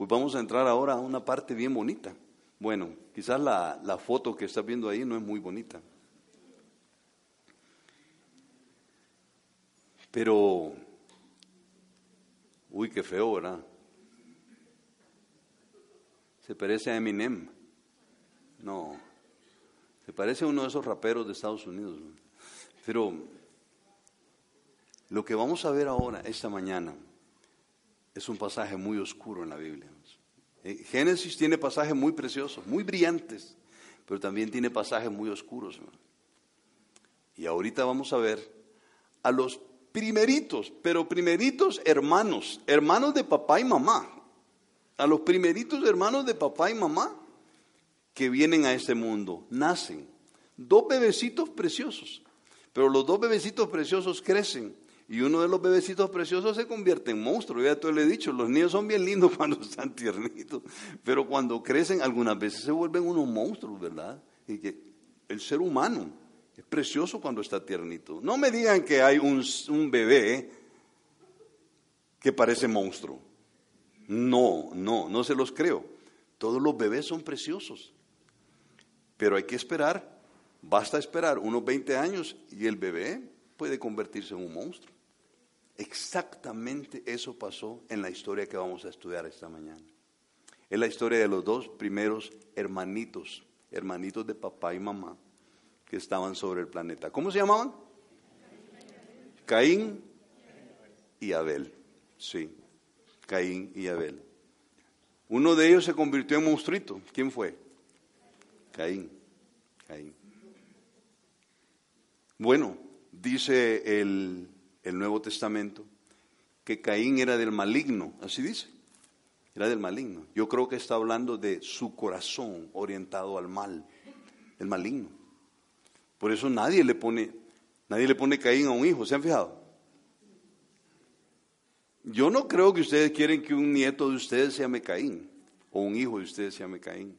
Pues vamos a entrar ahora a una parte bien bonita. Bueno, quizás la, foto que estás viendo ahí no es muy bonita. Pero, uy, qué feo, ¿verdad? Se parece a Eminem. No, se parece a uno de esos raperos de Estados Unidos. Pero lo que vamos a ver ahora, esta mañana, es un pasaje muy oscuro en la Biblia. Eh, Génesis tiene pasajes muy preciosos, muy brillantes, pero también tiene pasajes muy oscuros. Y ahorita vamos a ver a los primeritos, pero primeritos hermanos, hermanos de papá y mamá, a los primeritos hermanos de papá y mamá que vienen a este mundo, nacen. Dos bebecitos preciosos, pero los dos bebecitos preciosos crecen y uno de los bebecitos preciosos se convierte en monstruo. Ya te lo he dicho, los niños son bien lindos cuando están tiernitos, pero cuando crecen algunas veces se vuelven unos monstruos, ¿verdad? Y que el ser humano es precioso cuando está tiernito. No me digan que hay un, un bebé que parece monstruo. No, no, no se los creo. Todos los bebés son preciosos. Pero hay que esperar, basta esperar unos 20 años y el bebé puede convertirse en un monstruo. Exactamente eso pasó en la historia que vamos a estudiar esta mañana. Es la historia de los dos primeros hermanitos, hermanitos de papá y mamá, que estaban sobre el planeta. ¿Cómo se llamaban? Caín y Abel. Sí, Caín y Abel. Uno de ellos se convirtió en monstruito. ¿Quién fue? Caín. Caín. Bueno, dice el, el Nuevo Testamento que Caín era del maligno, así dice, era del maligno. Yo creo que está hablando de su corazón orientado al mal, el maligno. Por eso nadie le pone, nadie le pone Caín a un hijo, ¿se han fijado? Yo no creo que ustedes quieren que un nieto de ustedes se llame Caín o un hijo de ustedes se llame Caín.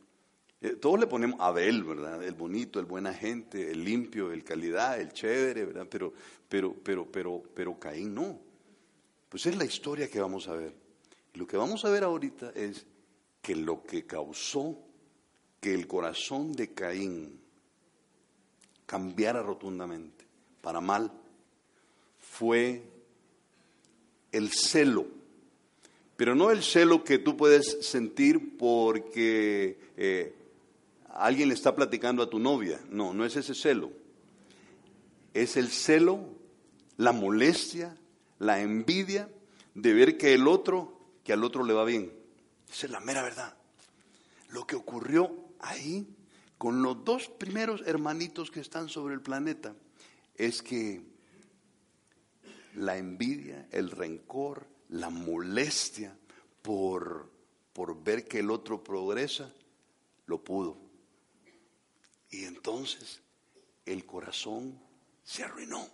Eh, todos le ponemos Abel, ¿verdad? El bonito, el buena gente, el limpio, el calidad, el chévere, ¿verdad? Pero, pero, pero, pero, pero Caín no. Pues es la historia que vamos a ver. Lo que vamos a ver ahorita es que lo que causó que el corazón de Caín cambiara rotundamente para mal fue el celo. Pero no el celo que tú puedes sentir porque eh, alguien le está platicando a tu novia. No, no es ese celo. Es el celo, la molestia, la envidia de ver que el otro, que al otro le va bien. Esa es la mera verdad. Lo que ocurrió ahí con los dos primeros hermanitos que están sobre el planeta es que la envidia, el rencor, la molestia por, por ver que el otro progresa, lo pudo. Y entonces el corazón se arruinó,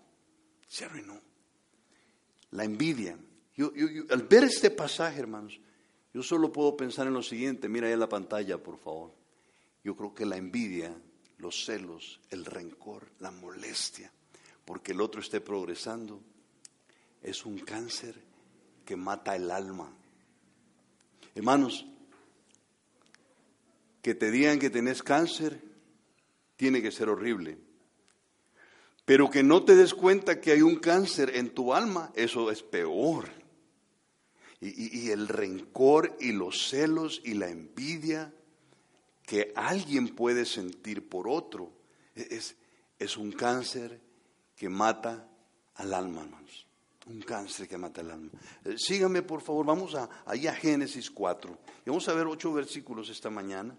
se arruinó. La envidia. Yo, al ver este pasaje, hermanos, yo solo puedo pensar en lo siguiente. Mira ahí en la pantalla, por favor. Yo creo que la envidia, los celos, el rencor, la molestia, porque el otro esté progresando, es un cáncer que mata el alma. Hermanos, que te digan que tenés cáncer tiene que ser horrible. Pero que no te des cuenta que hay un cáncer en tu alma, eso es peor. Y, el rencor y los celos y la envidia que alguien puede sentir por otro es, es un cáncer que mata al alma, hermanos. Un cáncer que mata al alma. Eh, síganme, por favor, vamos a, ahí a Génesis 4. Y vamos a ver ocho versículos esta mañana.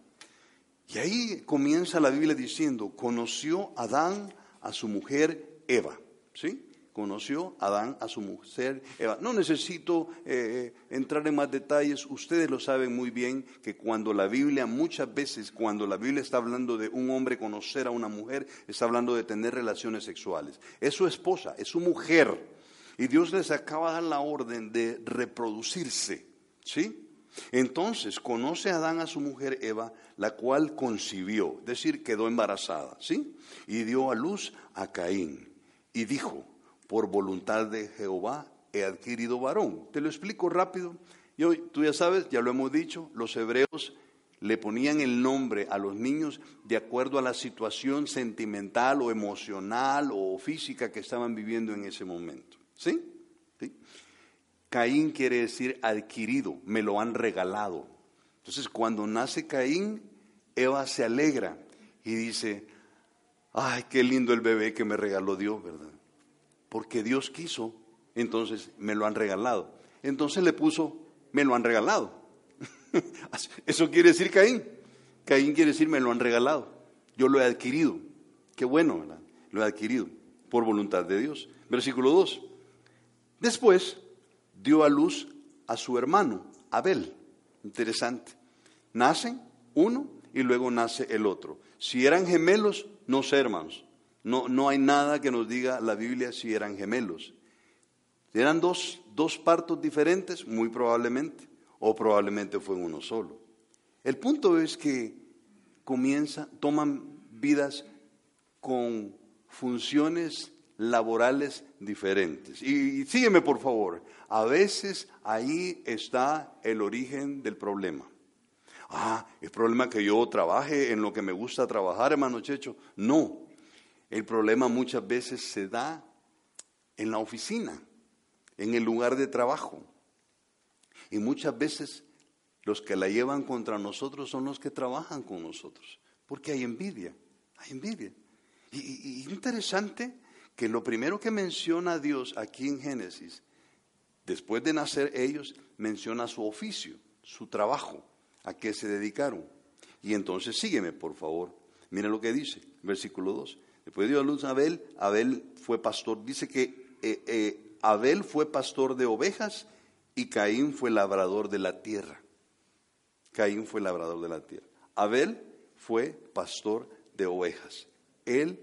Y ahí comienza la Biblia diciendo, conoció Adán a su mujer Eva, ¿sí? Conoció Adán a su mujer Eva. No necesito eh, entrar en más detalles, ustedes lo saben muy bien que cuando la Biblia, muchas veces cuando la Biblia está hablando de un hombre conocer a una mujer, está hablando de tener relaciones sexuales. Es su esposa, es su mujer. Y Dios les acaba de dar la orden de reproducirse, ¿sí? Entonces conoce a Adán a su mujer Eva, la cual concibió, es decir, quedó embarazada, ¿sí? Y dio a luz a Caín. Y dijo, por voluntad de Jehová he adquirido varón. Te lo explico rápido. Y hoy, tú ya sabes, ya lo hemos dicho, los hebreos le ponían el nombre a los niños de acuerdo a la situación sentimental o emocional o física que estaban viviendo en ese momento. ¿Sí? Caín quiere decir adquirido, me lo han regalado. Entonces, cuando nace Caín, Eva se alegra y dice, ay, qué lindo el bebé que me regaló Dios, ¿verdad? Porque Dios quiso, entonces me lo han regalado. Entonces le puso, me lo han regalado. Eso quiere decir Caín. Caín quiere decir me lo han regalado. Yo lo he adquirido. Qué bueno, ¿verdad? Lo he adquirido por voluntad de Dios. Versículo 2. Después dio a luz a su hermano, Abel. Interesante. Nacen uno y luego nace el otro. Si eran gemelos, no sé, hermanos. No, no hay nada que nos diga la Biblia si eran gemelos. ¿Eran dos, dos partos diferentes? Muy probablemente o probablemente fue uno solo. El punto es que comienza, toman vidas con funciones laborales diferentes. Y, sígueme por favor, a veces ahí está el origen del problema. Ah, ¿es problema que yo trabaje en lo que me gusta trabajar, hermano Checho? No, el problema muchas veces se da en la oficina, en el lugar de trabajo. Y muchas veces los que la llevan contra nosotros son los que trabajan con nosotros, porque hay envidia, hay envidia. Y, interesante que lo primero que menciona Dios aquí en Génesis, después de nacer ellos, menciona su oficio, su trabajo, a qué se dedicaron. Y entonces sígueme, por favor. Mira lo que dice, versículo 2. Después dio a luz a Abel, Abel fue pastor. Dice que eh, eh, Abel fue pastor de ovejas y Caín fue labrador de la tierra. Caín fue labrador de la tierra. Abel fue pastor de ovejas. Él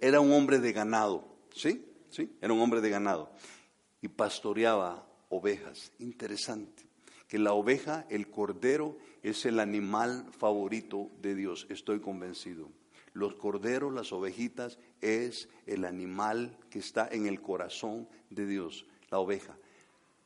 era un hombre de ganado, ¿sí? ¿sí? Era un hombre de ganado. Y pastoreaba ovejas. Interesante. Que la oveja, el cordero, es el animal favorito de Dios. Estoy convencido. Los corderos, las ovejitas, es el animal que está en el corazón de Dios, la oveja.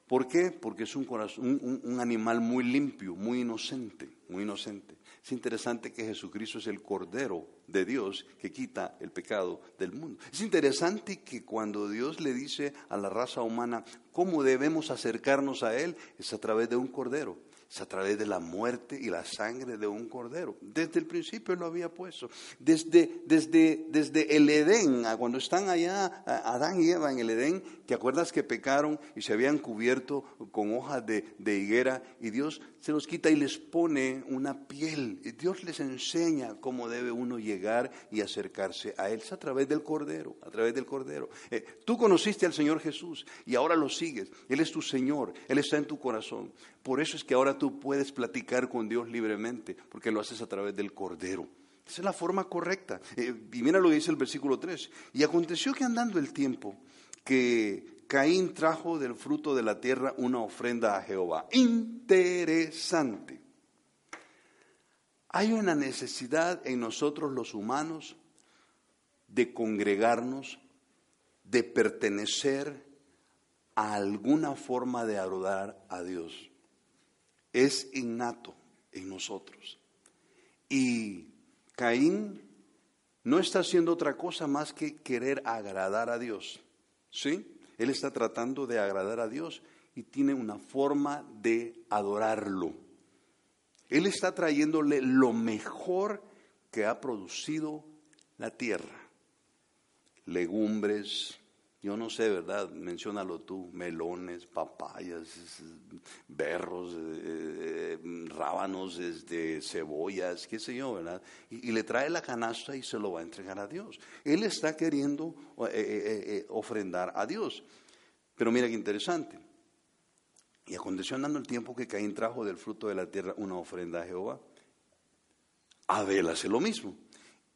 ¿Por qué? Porque es un, corazón, un, animal muy limpio, muy inocente, muy inocente. Es interesante que Jesucristo es el Cordero de Dios que quita el pecado del mundo. Es interesante que cuando Dios le dice a la raza humana cómo debemos acercarnos a Él, es a través de un Cordero es a través de la muerte y la sangre de un cordero. Desde el principio lo había puesto. Desde, desde, desde el Edén, cuando están allá Adán y Eva en el Edén, ¿te acuerdas que pecaron y se habían cubierto con hojas de, de higuera? Y Dios se los quita y les pone una piel. Y Dios les enseña cómo debe uno llegar y acercarse a Él. Es a través del Cordero, a través del Cordero. Eh, tú conociste al Señor Jesús y ahora lo sigues. Él es tu Señor, Él está en tu corazón. Por eso es que ahora tú puedes platicar con Dios libremente, porque lo haces a través del Cordero. Esa es la forma correcta. Eh, y mira lo que dice el versículo 3. Y aconteció que andando el tiempo, que Caín trajo del fruto de la tierra una ofrenda a Jehová. Interesante. Hay una necesidad en nosotros los humanos de congregarnos, de pertenecer a alguna forma de adorar a Dios. Es innato en nosotros. Y Caín no está haciendo otra cosa más que querer agradar a Dios. ¿Sí? Él está tratando de agradar a Dios y tiene una forma de adorarlo. Él está trayéndole lo mejor que ha producido la tierra. Legumbres, yo no sé, ¿verdad? Menciónalo tú, melones, papayas, berros, eh, eh, rábanos, este, cebollas, qué sé yo, ¿verdad? Y, le trae la canasta y se lo va a entregar a Dios. Él está queriendo eh, ofrendar a Dios. Pero mira qué interesante. Y aconteció andando el tiempo que Caín trajo del fruto de la tierra una ofrenda a Jehová. Abel hace lo mismo.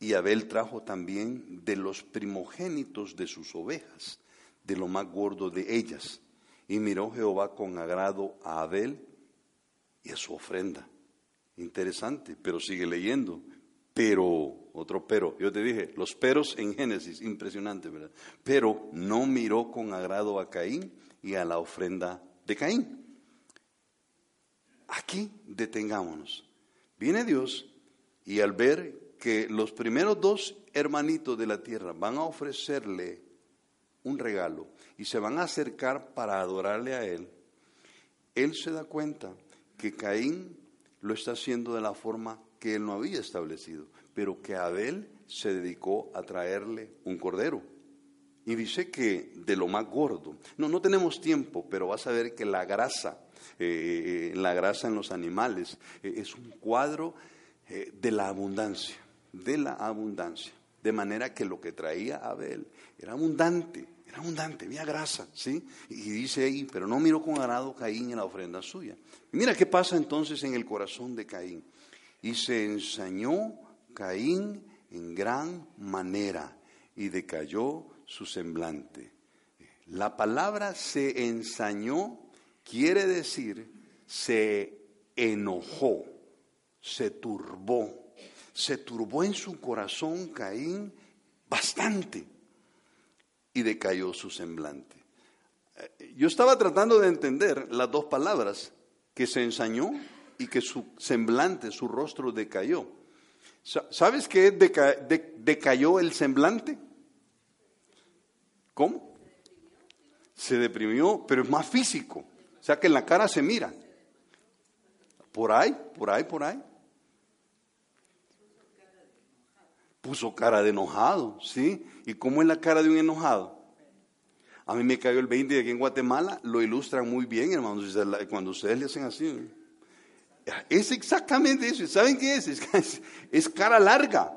Y Abel trajo también de los primogénitos de sus ovejas, de lo más gordo de ellas. Y miró Jehová con agrado a Abel y a su ofrenda. Interesante, pero sigue leyendo. Pero, otro pero, yo te dije, los peros en Génesis, impresionante, ¿verdad? Pero no miró con agrado a Caín y a la ofrenda de Caín. aquí detengámonos. Viene Dios y al ver que los primeros dos hermanitos de la tierra van a ofrecerle un regalo y se van a acercar para adorarle a él, él se da cuenta que Caín lo está haciendo de la forma que él no había establecido, pero que Abel se dedicó a traerle un cordero. Y dice que de lo más gordo. No, no tenemos tiempo, pero vas a ver que la grasa, eh, la grasa en los animales, eh, es un cuadro eh, de la abundancia, de la abundancia. De manera que lo que traía Abel era abundante, era abundante, había grasa, ¿sí? Y dice ahí, pero no miró con agrado Caín en la ofrenda suya. Y mira qué pasa entonces en el corazón de Caín. Y se ensañó Caín en gran manera y decayó su semblante. La palabra se ensañó quiere decir se enojó, se turbó, se turbó en su corazón Caín bastante y decayó su semblante. Eh, yo estaba tratando de entender las dos palabras, que se ensañó y que su semblante, su rostro decayó. ¿Sabes qué decayó el semblante? ¿Cómo? Se deprimió, pero es más físico. O sea que en la cara se mira. Por ahí, por ahí, por ahí. Puso cara de enojado, ¿sí? ¿Y cómo es la cara de un enojado? A mí me cayó el 20 de aquí en Guatemala, lo ilustran muy bien, hermanos, cuando ustedes le hacen así. Es exactamente eso. ¿Saben qué es? Es, cara larga,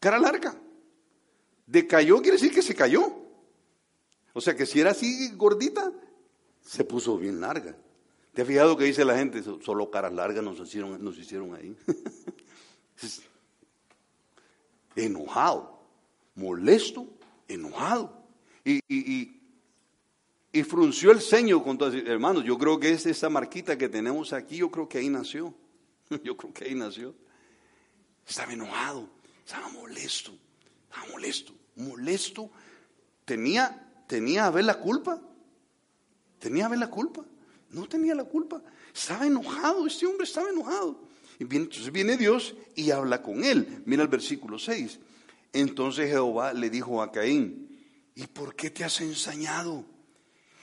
cara larga. Decayó quiere decir que se cayó. O sea que si era así gordita, se puso bien larga. ¿Te has fijado que dice la gente? Solo caras largas nos hicieron, nos hicieron ahí. enojado, molesto, enojado. Y, y, y, frunció el ceño con todas hermanos. Yo creo que es esa marquita que tenemos aquí, yo creo que ahí nació. Yo creo que ahí nació. Estaba enojado, estaba molesto, estaba molesto, molesto. Tenía ¿Tenía Abel la culpa? ¿Tenía Abel la culpa? No tenía la culpa. Estaba enojado, este hombre estaba enojado. Entonces viene Dios y habla con él. Mira el versículo 6. Entonces Jehová le dijo a Caín, ¿y por qué te has ensañado?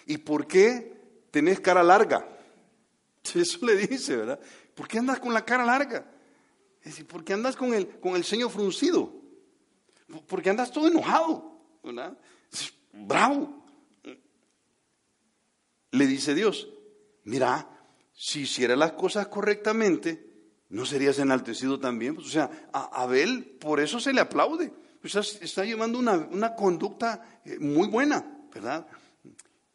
¿Y por qué tenés cara larga? Eso le dice, ¿verdad? ¿Por qué andas con la cara larga? Es decir, ¿por qué andas con el, con el ceño fruncido? ¿Por qué andas todo enojado? ¿verdad? bravo. Le dice Dios, mira, si hiciera las cosas correctamente, ¿no serías enaltecido también? Pues, o sea, a Abel por eso se le aplaude. Pues está llevando una, conducta eh, muy buena, ¿verdad?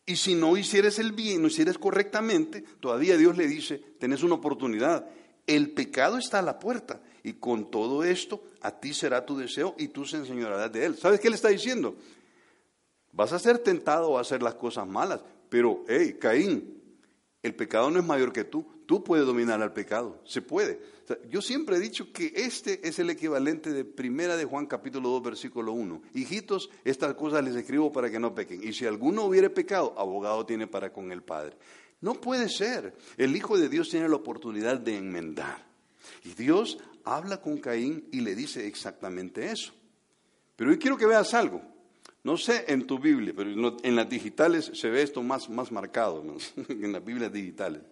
Y si no hicieras el bien, no hicieras correctamente, todavía Dios le dice, tenés una oportunidad. El pecado está a la puerta y con todo esto a ti será tu deseo y tú se enseñarás de él. ¿Sabes qué le está diciendo? Vas a ser tentado a hacer las cosas malas, pero, hey, Caín, el pecado no es mayor que tú. Tú puedes dominar al pecado, se puede. yo siempre he dicho que este es el equivalente de Primera de Juan capítulo 2 versículo 1. Hijitos, estas cosas les escribo para que no pequen. Y si alguno hubiere pecado, abogado tiene para con el Padre. No puede ser. El Hijo de Dios tiene la oportunidad de enmendar. Y Dios habla con Caín y le dice exactamente eso. Pero hoy quiero que veas algo. No sé en tu Biblia, pero en las digitales se ve esto más, más marcado, en las Biblias digitales.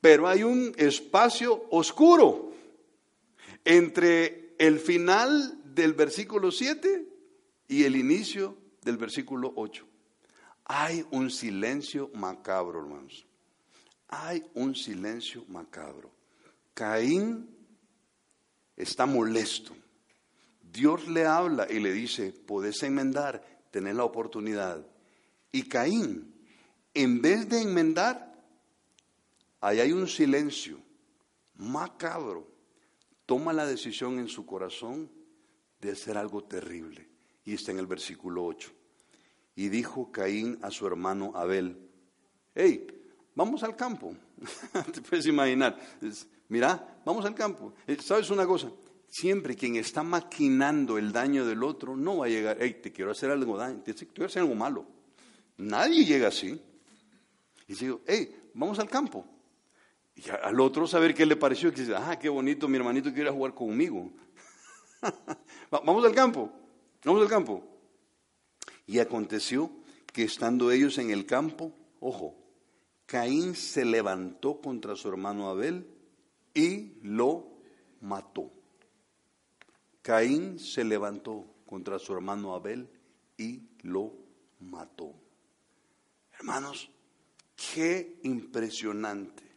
Pero hay un espacio oscuro entre el final del versículo 7 y el inicio del versículo 8. Hay un silencio macabro, hermanos. Hay un silencio macabro. Caín está molesto. Dios le habla y le dice, podés enmendar, tenés la oportunidad. Y Caín, en vez de enmendar, ahí hay un silencio macabro. Toma la decisión en su corazón de hacer algo terrible. Y está en el versículo 8. Y dijo Caín a su hermano Abel, hey, vamos al campo. Te puedes imaginar. Mira, vamos al campo. Eh, ¿Sabes una cosa? siempre quien está maquinando el daño del otro no va a llegar, hey, te quiero hacer algo daño, te quiero hacer algo malo. Nadie llega así. Y digo, hey, vamos al campo. Y al otro saber qué le pareció, que dice, ah, qué bonito, mi hermanito quiere jugar conmigo. vamos al campo, vamos al campo. Y aconteció que estando ellos en el campo, ojo, Caín se levantó contra su hermano Abel y lo mató. Caín se levantó contra su hermano Abel y lo mató. Hermanos, qué impresionante.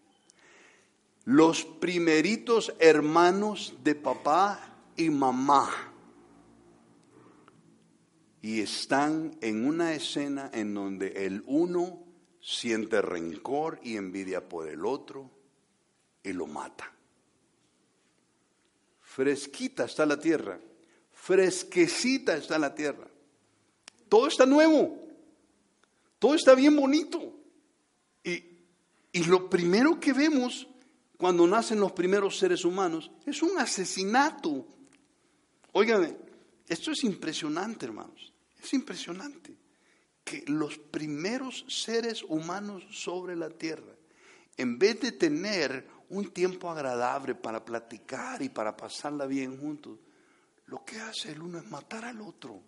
Los primeritos hermanos de papá y mamá. Y están en una escena en donde el uno siente rencor y envidia por el otro y lo mata. Fresquita está la tierra, fresquecita está la tierra. Todo está nuevo, todo está bien bonito. Y, y lo primero que vemos cuando nacen los primeros seres humanos es un asesinato. Óigame, esto es impresionante, hermanos, es impresionante que los primeros seres humanos sobre la tierra, en vez de tener un tiempo agradable para platicar y para pasarla bien juntos, lo que hace el uno es matar al otro.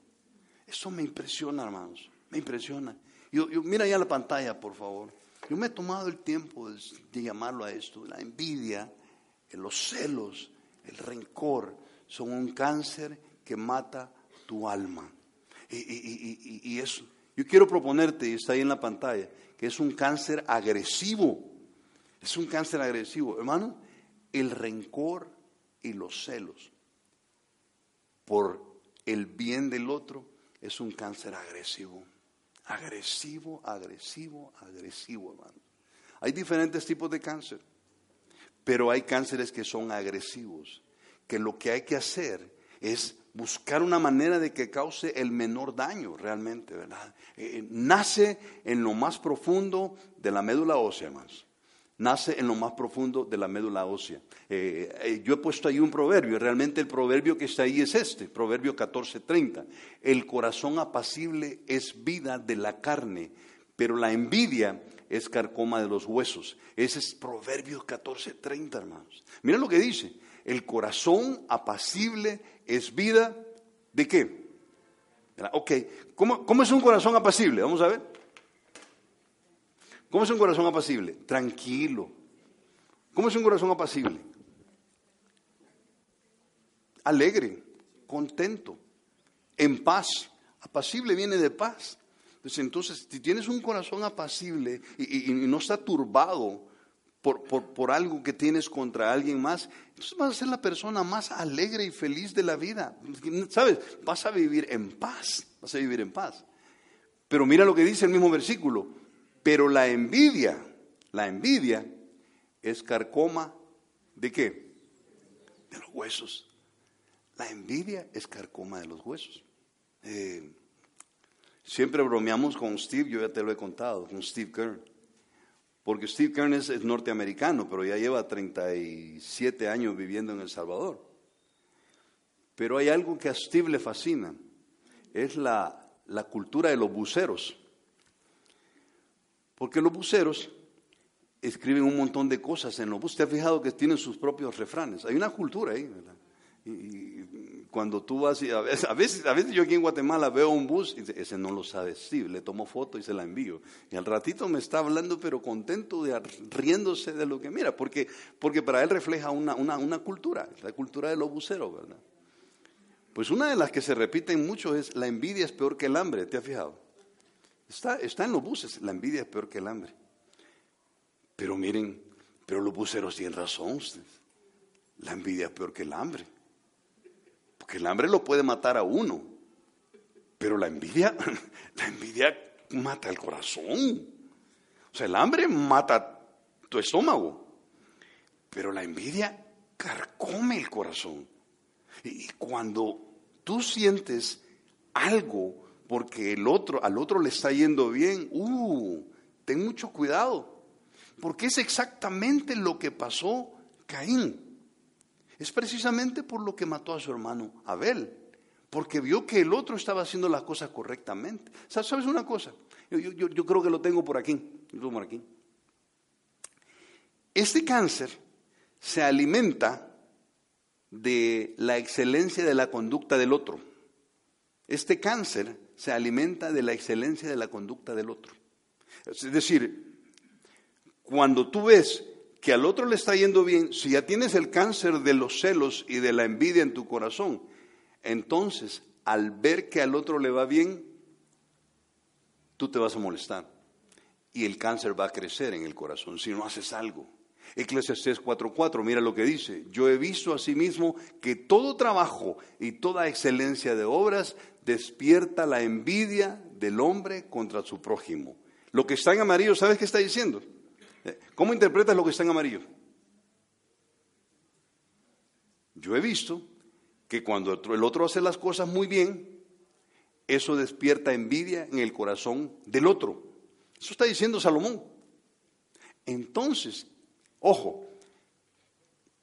Eso me impresiona, hermanos, me impresiona. Yo, mira ya la pantalla, por favor. Yo me he tomado el tiempo de, llamarlo a esto. La envidia, los celos, el rencor son un cáncer que mata tu alma. Y, eso, yo quiero proponerte, y está ahí en la pantalla, que es un cáncer agresivo. Es un cáncer agresivo. Hermano, el rencor y los celos por el bien del otro es un cáncer agresivo. Agresivo, agresivo, agresivo, hermano. Hay diferentes tipos de cáncer, pero hay cánceres que son agresivos, que lo que hay que hacer es buscar una manera de que cause el menor daño realmente, ¿verdad? Eh, eh, nace en lo más profundo de la médula ósea, hermanos. Nace en lo más profundo de la médula ósea. Eh, yo he puesto ahí un proverbio, realmente el proverbio que está ahí es este, proverbio 14:30. El corazón apacible es vida de la carne, pero la envidia es carcoma de los huesos. Ese es proverbio 14:30, hermanos. Mira lo que dice, el corazón apacible es vida de qué? Ok, ¿Cómo, ¿cómo es un corazón apacible? Vamos a ver. ¿Cómo es un corazón apacible? Tranquilo. ¿Cómo es un corazón apacible? Alegre, contento, en paz. Apacible viene de paz. Entonces, si tienes un corazón apacible y, no está turbado por, por, algo que tienes contra alguien más, entonces vas a ser la persona más alegre y feliz de la vida. ¿Sabes? Vas a vivir en paz, vas a vivir en paz. Pero mira lo que dice el mismo versículo, pero la envidia, la envidia es carcoma de qué? De los huesos. La envidia es carcoma de los huesos. Eh, siempre bromeamos con Steve, yo ya te lo he contado, con Steve Kern porque Steve Kern es, norteamericano, pero ya lleva 37 años viviendo en El Salvador. Pero hay algo que a Steve le fascina, es la, la cultura de los buceros. Porque los buceros escriben un montón de cosas en los buses. ¿Te has fijado que tienen sus propios refranes? Hay una cultura ahí, ¿verdad? Y, cuando tú vas, y a veces, a veces, yo aquí en Guatemala veo un bus y ese no lo sabe Steve, le tomo foto y se la envío. Y al ratito me está hablando, pero contento, de, riéndose de lo que mira, porque, porque para él refleja una, una, una cultura, la cultura de los buceros, ¿verdad? Pues una de las que se repiten mucho es la envidia es peor que el hambre, ¿te has fijado? Está, está en los buses, la envidia es peor que el hambre. Pero miren, pero los buceros tienen razón, la envidia es peor que el hambre. Porque el hambre lo puede matar a uno. Pero la envidia, la envidia mata el corazón. O sea, el hambre mata tu estómago. Pero la envidia carcome el corazón. Y cuando tú sientes algo porque el otro, al otro le está yendo bien, uh, ten mucho cuidado. Porque es exactamente lo que pasó Caín. Es precisamente por lo que mató a su hermano Abel, porque vio que el otro estaba haciendo las cosas correctamente. ¿Sabes una cosa? Yo, creo que lo tengo por aquí, lo tengo por aquí. Este cáncer se alimenta de la excelencia de la conducta del otro. Este cáncer se alimenta de la excelencia de la conducta del otro. Es decir, cuando tú ves que al otro le está yendo bien, si ya tienes el cáncer de los celos y de la envidia en tu corazón, entonces al ver que al otro le va bien, tú te vas a molestar y el cáncer va a crecer en el corazón si no haces algo. Eclesiastés 4:4, mira lo que dice, yo he visto asimismo que todo trabajo y toda excelencia de obras despierta la envidia del hombre contra su prójimo. Lo que está en amarillo, ¿sabes qué está diciendo? Eh, ¿Cómo interpretas lo que está en amarillo? Yo he visto que cuando el otro hace las cosas muy bien, eso despierta envidia en el corazón del otro. Eso está diciendo Salomón. Entonces, Ojo,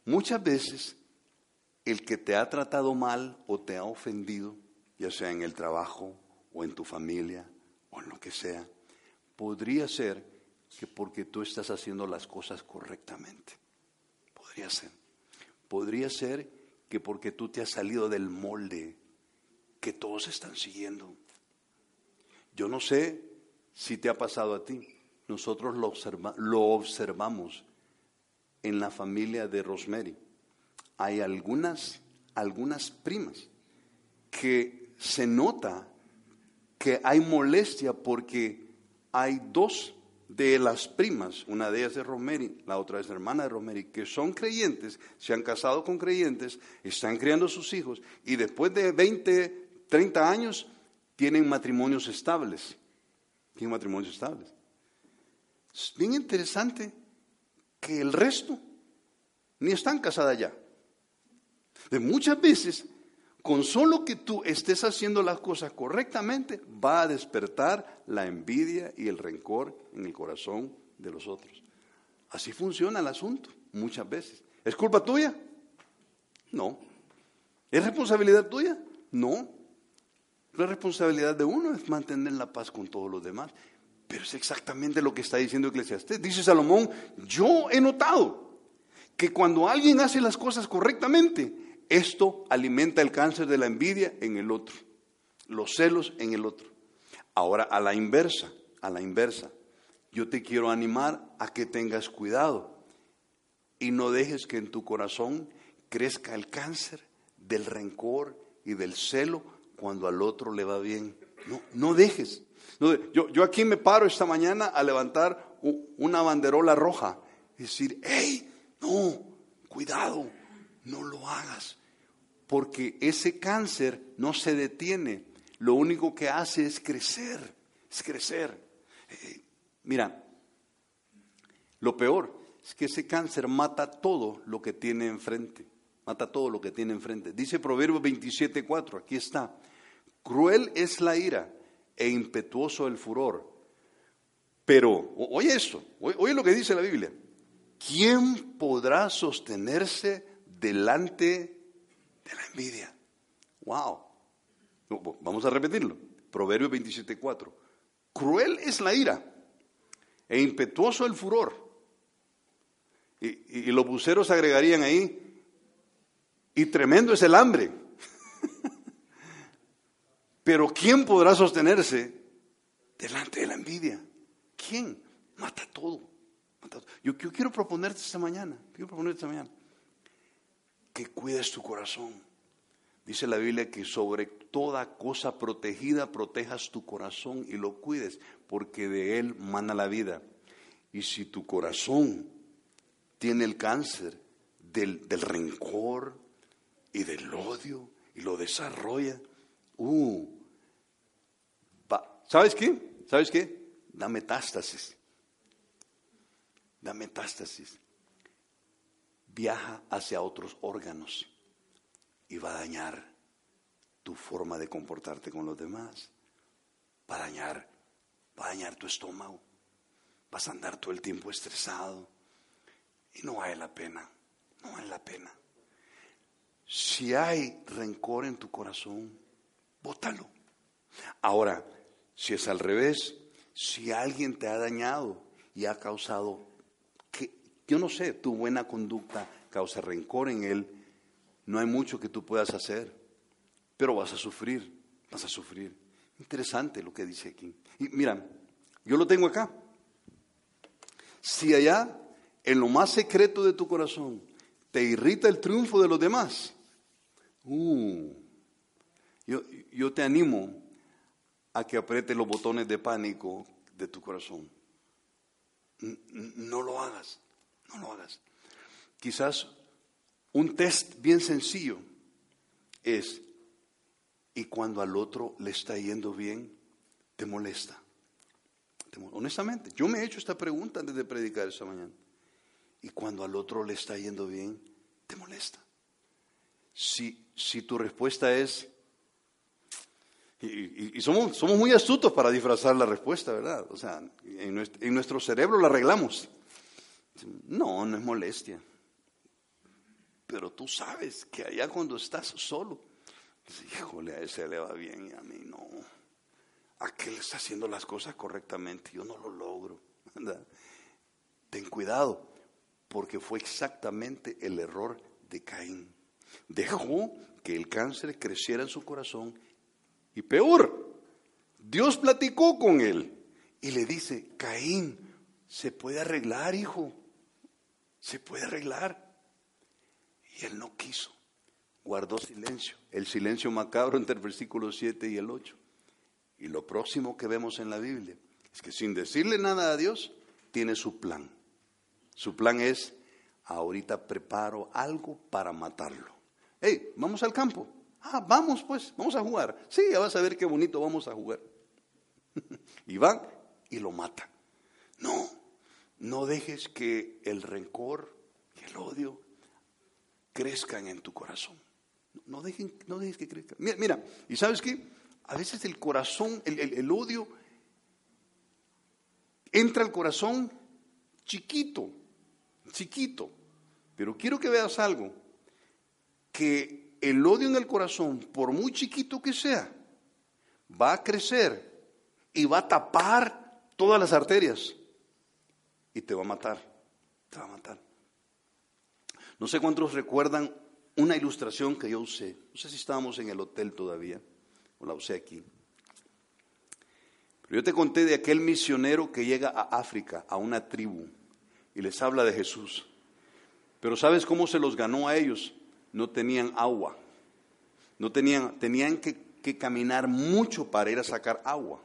muchas veces el que te ha tratado mal o te ha ofendido, ya sea en el trabajo o en tu familia o en lo que sea, podría ser que porque tú estás haciendo las cosas correctamente. Podría ser. Podría ser que porque tú te has salido del molde que todos están siguiendo. Yo no sé si te ha pasado a ti. Nosotros lo, lo observamos en la familia de Rosemary. Hay algunas, algunas primas que se nota que hay molestia porque hay dos de las primas, una de ellas es Rosemary, la otra es hermana de Rosemary, que son creyentes, se han casado con creyentes, están criando sus hijos y después de 20, 30 años tienen matrimonios estables. Tienen matrimonios estables. Es bien interesante que el resto ni están casadas ya. De muchas veces, con solo que tú estés haciendo las cosas correctamente, va a despertar la envidia y el rencor en el corazón de los otros. Así funciona el asunto, muchas veces. ¿Es culpa tuya? No. ¿Es responsabilidad tuya? No. La responsabilidad de uno es mantener la paz con todos los demás. Pero es exactamente lo que está diciendo Eclesiastés. Dice Salomón, yo he notado que cuando alguien hace las cosas correctamente, esto alimenta el cáncer de la envidia en el otro, los celos en el otro. Ahora, a la inversa, a la inversa, yo te quiero animar a que tengas cuidado y no dejes que en tu corazón crezca el cáncer del rencor y del celo cuando al otro le va bien. No, no dejes yo, aquí me paro esta mañana a levantar una banderola roja y decir, hey, no, cuidado, no lo hagas, porque ese cáncer no se detiene, lo único que hace es crecer, es crecer. Eh, mira, lo peor es que ese cáncer mata todo lo que tiene enfrente, mata todo lo que tiene enfrente. Dice Proverbios 27.4, aquí está, cruel es la ira e impetuoso el furor. Pero, oye esto, oye lo que dice la Biblia. ¿Quién podrá sostenerse delante de la envidia? Wow. Vamos a repetirlo. Proverbio 27.4. Cruel es la ira e impetuoso el furor. Y, y los buceros agregarían ahí, y tremendo es el hambre. Pero ¿quién podrá sostenerse delante de la envidia? ¿Quién? Mata todo. Yo, quiero proponerte esta mañana, quiero proponerte esta mañana, que cuides tu corazón. Dice la Biblia que sobre toda cosa protegida protejas tu corazón y lo cuides, porque de él mana la vida. Y si tu corazón tiene el cáncer del, del rencor y del odio y lo desarrolla, Uh, ¿Sabes qué? ¿Sabes qué? Da metástasis. Da metástasis. Viaja hacia otros órganos y va a dañar tu forma de comportarte con los demás. Va a dañar, va a dañar tu estómago. Vas a andar todo el tiempo estresado. Y no vale la pena. No vale la pena. Si hay rencor en tu corazón, bótalo. Ahora, si es al revés, si alguien te ha dañado y ha causado yo no sé, tu buena conducta causa rencor en él, no hay mucho que tú puedas hacer, pero vas a sufrir, vas a sufrir. Interesante lo que dice aquí. Y mira, yo lo tengo acá. Si allá, en lo más secreto de tu corazón, te irrita el triunfo de los demás, uh, yo, te animo a que apriete los botones de pánico de tu corazón. No lo hagas, no lo hagas. Quizás un test bien sencillo es, y cuando al otro le está yendo bien, te molesta. Honestamente, yo me he hecho esta pregunta antes de predicar esta mañana. Y cuando al otro le está yendo bien, te molesta. Si tu respuesta es, y, somos, somos, muy astutos para disfrazar la respuesta, ¿verdad? O sea, en nuestro, cerebro la arreglamos. No, no es molestia. Pero tú sabes que allá cuando estás solo, híjole, a ese le va bien y a mí no. Aquel está haciendo las cosas correctamente, yo no lo logro. Ten cuidado, porque fue exactamente el error de Caín. Dejó que el cáncer creciera en su corazón y peor, Dios platicó con él y le dice, Caín, se puede arreglar, hijo, se puede arreglar. Y él no quiso, guardó silencio, el silencio macabro entre el versículo 7 y el 8. Y lo próximo que vemos en la Biblia es que sin decirle nada a Dios, tiene su plan. Su plan es, ahorita preparo algo para matarlo. Hey, vamos al campo. Ah, vamos pues, vamos a jugar. Sí, ya vas a ver qué bonito vamos a jugar. y van y lo matan. No, no dejes que el rencor y el odio crezcan en tu corazón. No, no dejes que crezcan. Mira, mira, y sabes qué? A veces el corazón, el, el odio, entra al corazón chiquito, chiquito. Pero quiero que veas algo, que el odio en el corazón, por muy chiquito que sea, va a crecer y va a tapar todas las arterias y te va a matar, te va a matar. No sé cuántos recuerdan una ilustración que yo usé, no sé si estábamos en el hotel todavía, o la usé aquí. Pero yo te conté de aquel misionero que llega a África, a una tribu, y les habla de Jesús. Pero ¿sabes cómo se los ganó a ellos? No tenían agua. No tenían, tenían que, caminar mucho para ir a sacar agua.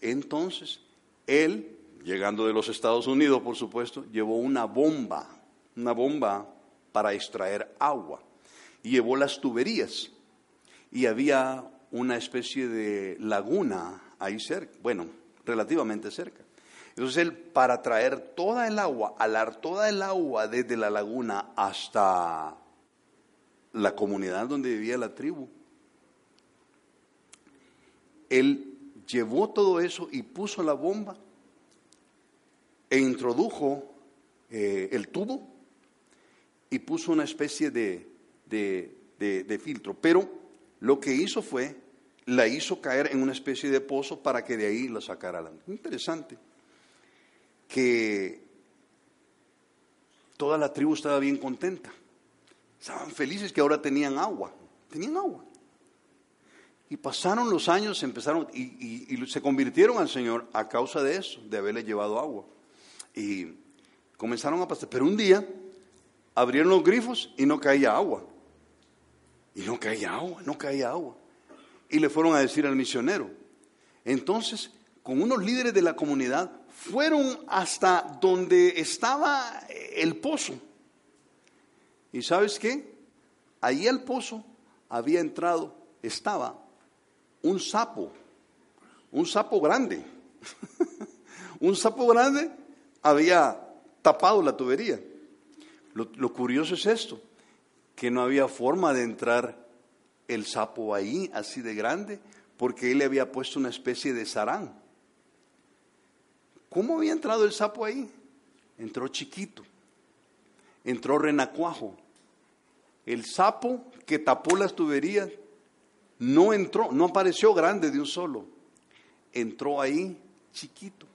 Entonces, él, llegando de los Estados Unidos, por supuesto, llevó una bomba, una bomba para extraer agua. Y llevó las tuberías. Y había una especie de laguna ahí cerca, bueno, relativamente cerca. Entonces él, para traer toda el agua, alar toda el agua desde la laguna hasta la comunidad donde vivía la tribu. Él llevó todo eso y puso la bomba e introdujo eh, el tubo y puso una especie de, de, filtro. Pero lo que hizo fue, la hizo caer en una especie de pozo para que de ahí la sacara. Interesante que toda la tribu estaba bien contenta. Estaban felices que ahora tenían agua. Tenían agua. Y pasaron los años, empezaron y, se convirtieron al Señor a causa de eso, de haberle llevado agua. Y comenzaron a pasar. Pero un día abrieron los grifos y no caía agua. Y no caía agua, no caía agua. Y le fueron a decir al misionero. Entonces, con unos líderes de la comunidad, fueron hasta donde estaba el pozo ¿Y sabes qué? Ahí al pozo había entrado, estaba un sapo, un sapo grande. un sapo grande había tapado la tubería. Lo, lo, curioso es esto, que no había forma de entrar el sapo ahí así de grande, porque él le había puesto una especie de zarán. ¿Cómo había entrado el sapo ahí? Entró chiquito, entró renacuajo, el sapo que tapó las tuberías no entró, no apareció grande de un solo. Entró ahí chiquito,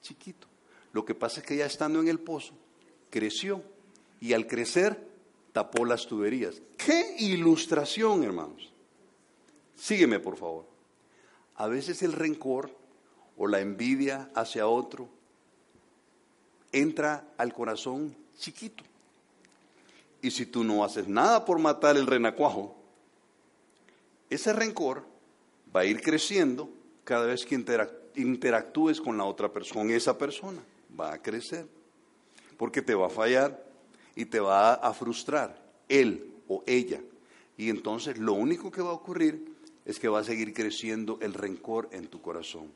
chiquito. Lo que pasa es que ya estando en el pozo, creció y al crecer tapó las tuberías. ¡Qué ilustración, hermanos! Sígueme, por favor. A veces el rencor o la envidia hacia otro entra al corazón chiquito. Y si tú no haces nada por matar el renacuajo, ese rencor va a ir creciendo cada vez que interactúes con la otra persona, con esa persona. Va a crecer. Porque te va a fallar y te va a frustrar, él o ella. Y entonces lo único que va a ocurrir es que va a seguir creciendo el rencor en tu corazón.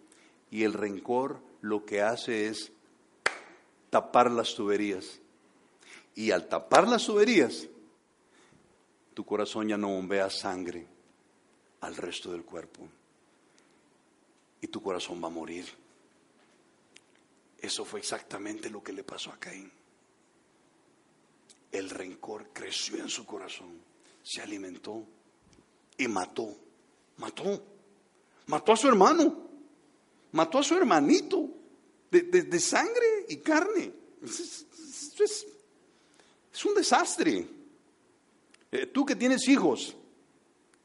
Y el rencor lo que hace es tapar las tuberías. Y al tapar las tuberías, tu corazón ya no bombea sangre al resto del cuerpo. Y tu corazón va a morir. Eso fue exactamente lo que le pasó a Caín. El rencor creció en su corazón, se alimentó y mató, mató, mató a su hermano, mató a su hermanito de, sangre y carne. Es, es, un desastre. Eh, tú que tienes hijos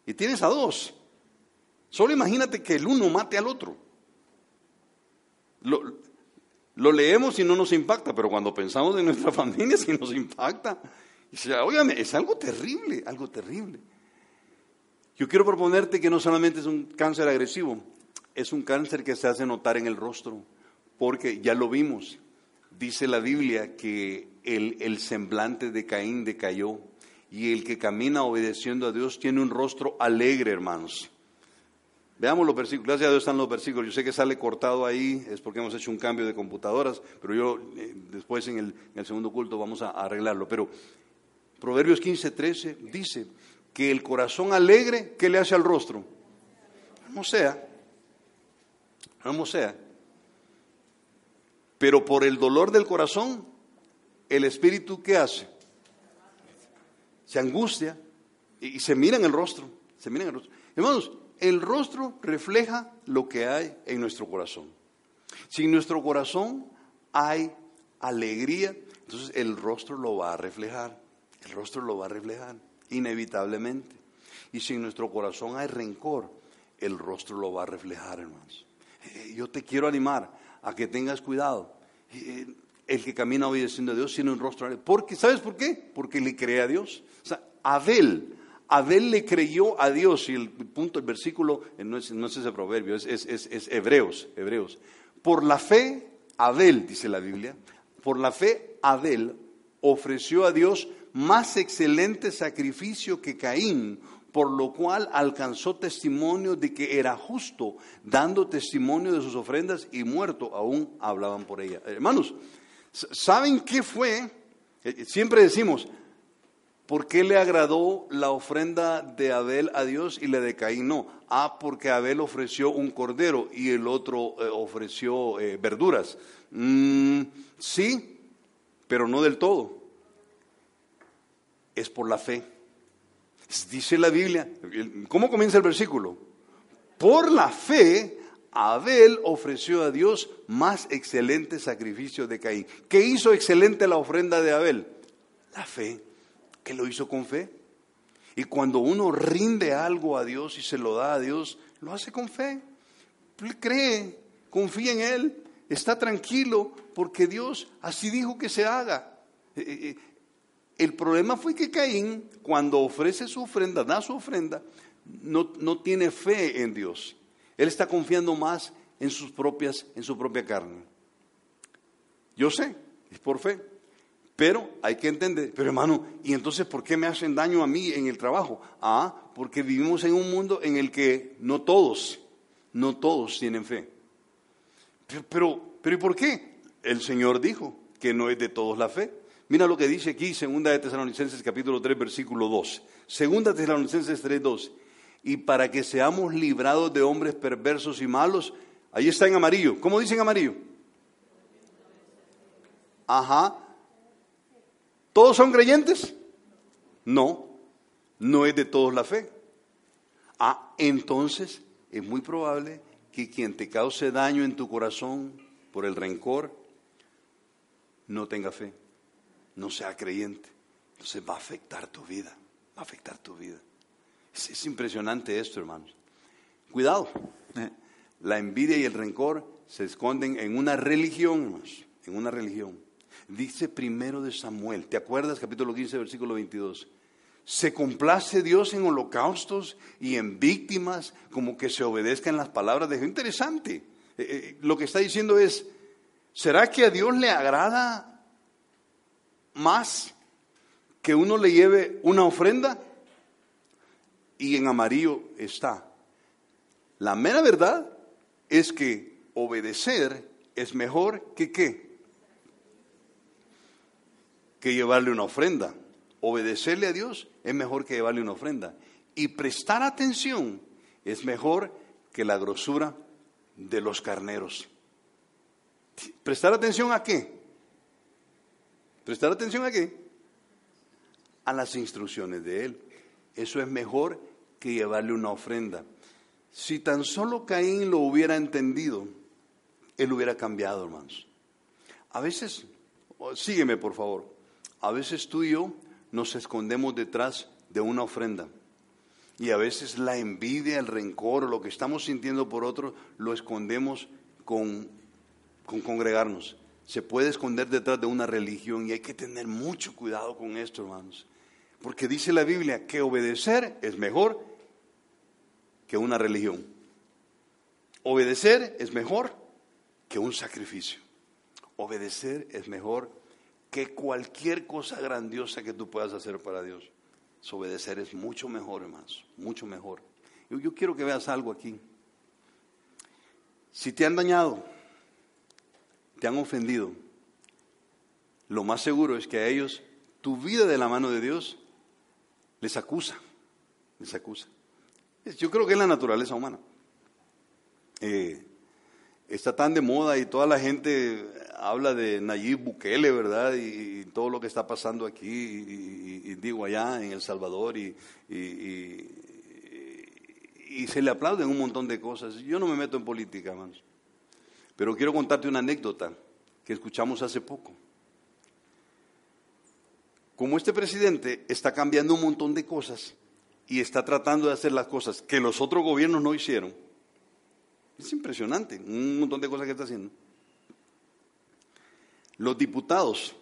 y tienes a dos, solo imagínate que el uno mate al otro. Lo, lo leemos y no nos impacta, pero cuando pensamos en nuestra familia sí nos impacta. Y dice, es algo terrible, algo terrible. Yo quiero proponerte que no solamente es un cáncer agresivo, es un cáncer que se hace notar en el rostro, porque ya lo vimos. Dice la Biblia que el, semblante de Caín decayó y el que camina obedeciendo a Dios tiene un rostro alegre, hermanos. Veamos los versículos. Gracias a Dios están los versículos. Yo sé que sale cortado ahí, es porque hemos hecho un cambio de computadoras, pero yo eh, después en el, segundo culto vamos a, a, arreglarlo. Pero Proverbios 15, 13 dice que el corazón alegre, ¿qué le hace al rostro? No sea, no sea. Pero por el dolor del corazón, el espíritu, ¿qué hace? Se angustia y, se mira en el rostro. Se el rostro. Hermanos, el rostro refleja lo que hay en nuestro corazón. Si en nuestro corazón hay alegría, entonces el rostro lo va a reflejar. El rostro lo va a reflejar, inevitablemente. Y si en nuestro corazón hay rencor, el rostro lo va a reflejar, hermanos. Eh, yo te quiero animar a que tengas cuidado. El que camina obedeciendo a Dios tiene un rostro. Porque, ¿Sabes por qué? Porque le cree a Dios. O sea, Abel Abel le creyó a Dios, y el punto, el versículo, eh, no es, no es ese proverbio, es, es, es, Hebreos, Hebreos. Por la fe, Abel, dice la Biblia, por la fe, Abel ofreció a Dios más excelente sacrificio que Caín, por lo cual alcanzó testimonio de que era justo, dando testimonio de sus ofrendas y muerto, aún hablaban por ella. Hermanos, ¿saben qué fue? Eh, siempre decimos, ¿Por qué le agradó la ofrenda de Abel a Dios y la de Caín no? Ah, porque Abel ofreció un cordero y el otro eh, ofreció eh, verduras. Mm, sí, pero no del todo. Es por la fe. Dice la Biblia, ¿cómo comienza el versículo? Por la fe, Abel ofreció a Dios más excelente sacrificio de Caín. ¿Qué hizo excelente la ofrenda de Abel? La fe que lo hizo con fe. Y cuando uno rinde algo a Dios y se lo da a Dios, lo hace con fe. Cree, confía en Él, está tranquilo porque Dios así dijo que se haga. Eh, eh, eh, el problema fue que Caín, cuando ofrece su ofrenda, da su ofrenda, no, no tiene fe en Dios. Él está confiando más en sus propias, en su propia carne. Yo sé, es por fe. Pero hay que entender, pero hermano, ¿y entonces por qué me hacen daño a mí en el trabajo? Ah, porque vivimos en un mundo en el que no todos, no todos tienen fe. Pero, pero, ¿y por qué? El Señor dijo que no es de todos la fe. Mira lo que dice aquí, segunda de Tesalonicenses capítulo 3, versículo 2. Segunda de Tesalonicenses 3, 2. Y para que seamos librados de hombres perversos y malos, ahí está en amarillo. ¿Cómo dice en amarillo? Ajá, ¿Todos son creyentes? No, no es de todos la fe. Ah, entonces es muy probable que quien te cause daño en tu corazón por el rencor no tenga fe. no sea creyente. Entonces va a afectar tu vida, va a afectar tu vida. Es, impresionante esto, hermanos. Cuidado, ¿eh? la envidia y el rencor se esconden en una religión, hermanos, en una religión. Dice primero de Samuel, ¿te acuerdas? Capítulo 15, versículo 22. Se complace Dios en holocaustos y en víctimas, como que se obedezcan las palabras de. Interesante. Eh, eh, lo que está diciendo es, ¿será que a Dios le agrada más que uno le lleve una ofrenda? Y en amarillo está. La mera verdad es que obedecer es mejor que qué? Que llevarle una ofrenda. Obedecerle a Dios es mejor que llevarle una ofrenda. Y prestar atención es mejor que la grosura de los carneros. ¿Prestar atención a qué? ¿Prestar atención a qué? A las instrucciones de Él. Eso es mejor que llevarle una ofrenda. Si tan solo Caín lo hubiera entendido, él hubiera cambiado, hermanos. A veces, sígueme por favor, a veces tú y yo nos escondemos detrás de una ofrenda. Y a veces la envidia, el rencor, lo que estamos sintiendo por otro, lo escondemos con, con congregarnos. Se puede esconder detrás de una religión y hay que tener mucho cuidado con esto, hermanos. Porque dice la Biblia que obedecer es mejor que una religión. Obedecer es mejor que un sacrificio. Obedecer es mejor que cualquier cosa grandiosa que tú puedas hacer para Dios. obedecer es mucho mejor, hermanos, mucho mejor. Yo, yo quiero que veas algo aquí. Si te han dañado, te han ofendido, lo más seguro es que a ellos tu vida de la mano de Dios les acusa, les acusa. Yo creo que es la naturaleza humana. Eh, está tan de moda y toda la gente habla de Nayib Bukele, ¿verdad? Y, todo lo que está pasando aquí, y, digo allá en El Salvador, y, se le aplauden un montón de cosas. Yo no me meto en política, hermanos. Pero quiero contarte una anécdota que escuchamos hace poco. Como este presidente está cambiando un montón de cosas, y está tratando de hacer las cosas que los otros gobiernos no hicieron. Es impresionante, un montón de cosas que está haciendo. Los diputados,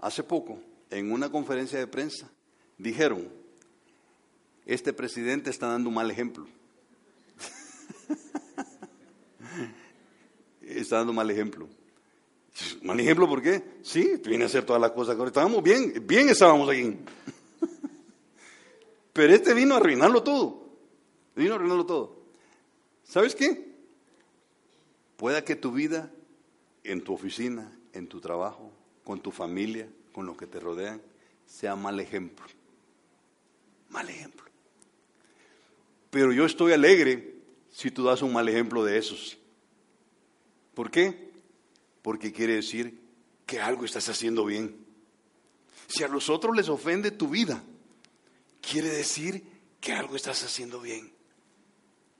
hace poco, en una conferencia de prensa, dijeron, este presidente está dando un mal ejemplo. está dando un mal ejemplo. ¿Mal ejemplo por qué? Sí, viene a hacer todas las cosas. Estábamos bien, bien estábamos aquí. Pero este vino a arruinarlo todo. Vino a arruinarlo todo. ¿Sabes qué? Pueda que tu vida, en tu oficina, en tu trabajo, con tu familia, con los que te rodean, sea mal ejemplo. Mal ejemplo. Pero yo estoy alegre si tú das un mal ejemplo de esos. ¿Por qué? Porque quiere decir que algo estás haciendo bien. Si a los otros les ofende tu vida, quiere decir que algo estás haciendo bien.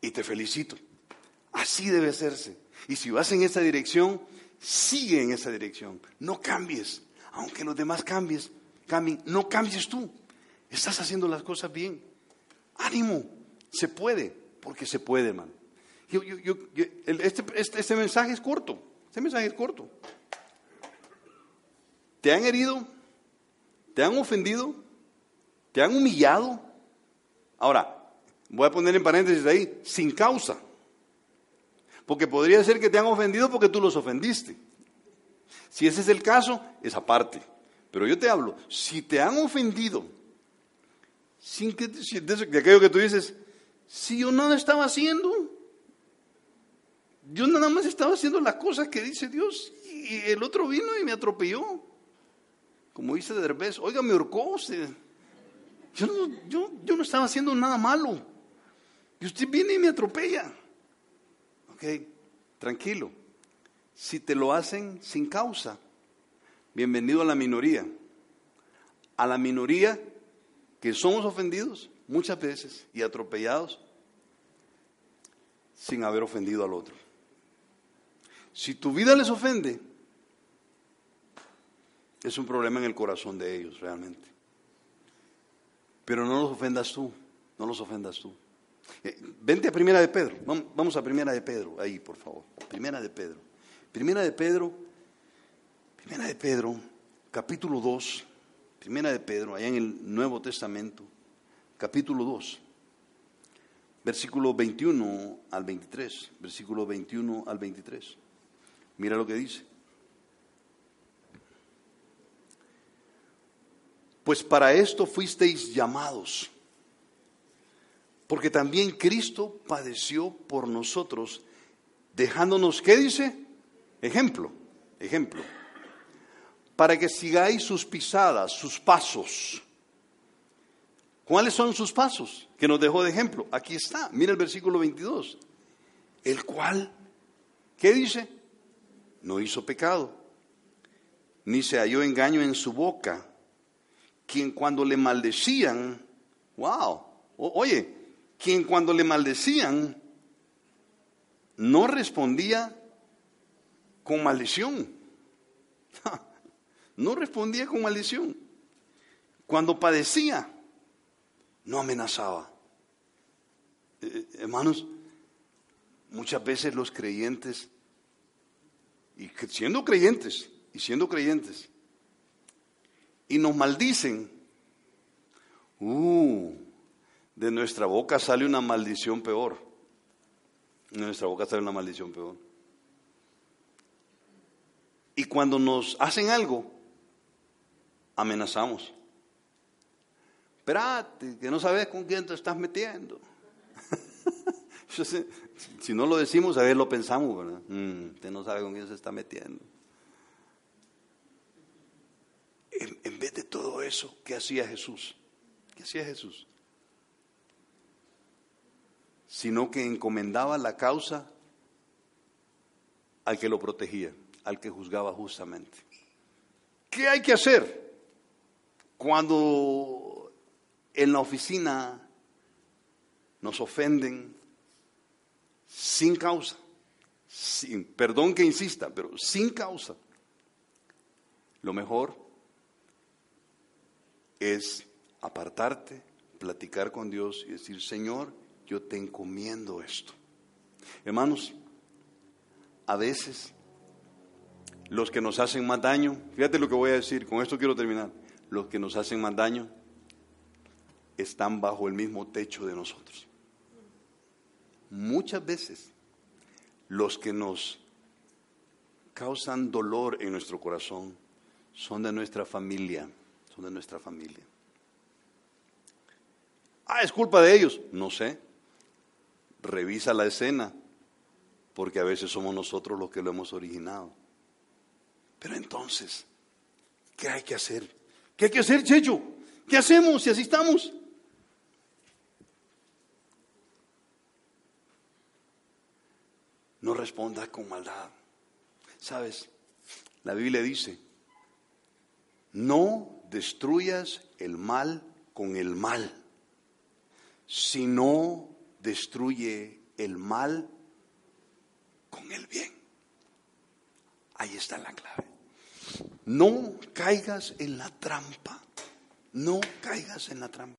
Y te felicito. Así debe hacerse. Y si vas en esa dirección, sigue en esa dirección. No cambies. Aunque los demás cambies, cambien, no cambies tú. Estás haciendo las cosas bien. Ánimo. Se puede, porque se puede, hermano. Este, este, este mensaje es corto. Este mensaje es corto. ¿Te han herido? ¿Te han ofendido? ¿Te han humillado? Ahora, voy a poner en paréntesis ahí, sin causa. Porque podría ser que te han ofendido porque tú los ofendiste. Si ese es el caso, es aparte. Pero yo te hablo, si te han ofendido, sin que, de aquello que tú dices, si yo nada estaba haciendo, yo nada más estaba haciendo las cosas que dice Dios y el otro vino y me atropelló. Como dice Derbez, oiga, me ahorcó. Yo no, yo, yo no estaba haciendo nada malo. Y usted viene y me atropella. Ok, tranquilo. Si te lo hacen sin causa, bienvenido a la minoría. A la minoría que somos ofendidos muchas veces y atropellados sin haber ofendido al otro. Si tu vida les ofende, Es un problema en el corazón de ellos, realmente. Pero no los ofendas tú, no los ofendas tú. Eh, vente a Primera de Pedro, vamos a Primera de Pedro, ahí por favor. Primera de Pedro. Primera de Pedro, Primera de Pedro, capítulo 2, Primera de Pedro, allá en el Nuevo Testamento, capítulo 2, versículo 21 al 23, versículo 21 al 23. Mira lo que dice. Pues para esto fuisteis llamados, porque también Cristo padeció por nosotros, dejándonos, ¿qué dice? Ejemplo, ejemplo, para que sigáis sus pisadas, sus pasos. ¿Cuáles son sus pasos? Que nos dejó de ejemplo. Aquí está, mira el versículo 22. El cual, ¿qué dice? No hizo pecado, ni se halló engaño en su boca quien cuando le maldecían, wow, oye, quien cuando le maldecían no respondía con maldición. No respondía con maldición. Cuando padecía, no amenazaba. Eh, eh, hermanos, muchas veces los creyentes, y siendo creyentes, y siendo creyentes, y nos maldicen, uh, de nuestra boca sale una maldición peor. De nuestra boca sale una maldición peor. Y cuando nos hacen algo, amenazamos. Espérate, que no sabes con quién te estás metiendo. si no lo decimos, a ver, lo pensamos, ¿verdad? Mm, usted no sabe con quién se está metiendo. Todo eso, ¿qué hacía Jesús? ¿Qué hacía Jesús? Sino que encomendaba la causa al que lo protegía, al que juzgaba justamente. ¿Qué hay que hacer cuando en la oficina nos ofenden sin causa? Sin, perdón que insista, pero sin causa. Lo mejor es apartarte, platicar con Dios y decir, Señor, yo te encomiendo esto. Hermanos, a veces los que nos hacen más daño, fíjate lo que voy a decir, con esto quiero terminar, los que nos hacen más daño están bajo el mismo techo de nosotros. Muchas veces los que nos causan dolor en nuestro corazón son de nuestra familia son de nuestra familia. Ah, es culpa de ellos. No sé. Revisa la escena, porque a veces somos nosotros los que lo hemos originado. Pero entonces, ¿qué hay que hacer? ¿Qué hay que hacer, Checho? ¿Qué hacemos si así estamos? No responda con maldad. ¿Sabes? La Biblia dice, no destruyas el mal con el mal, sino destruye el mal con el bien. Ahí está la clave. No caigas en la trampa, no caigas en la trampa.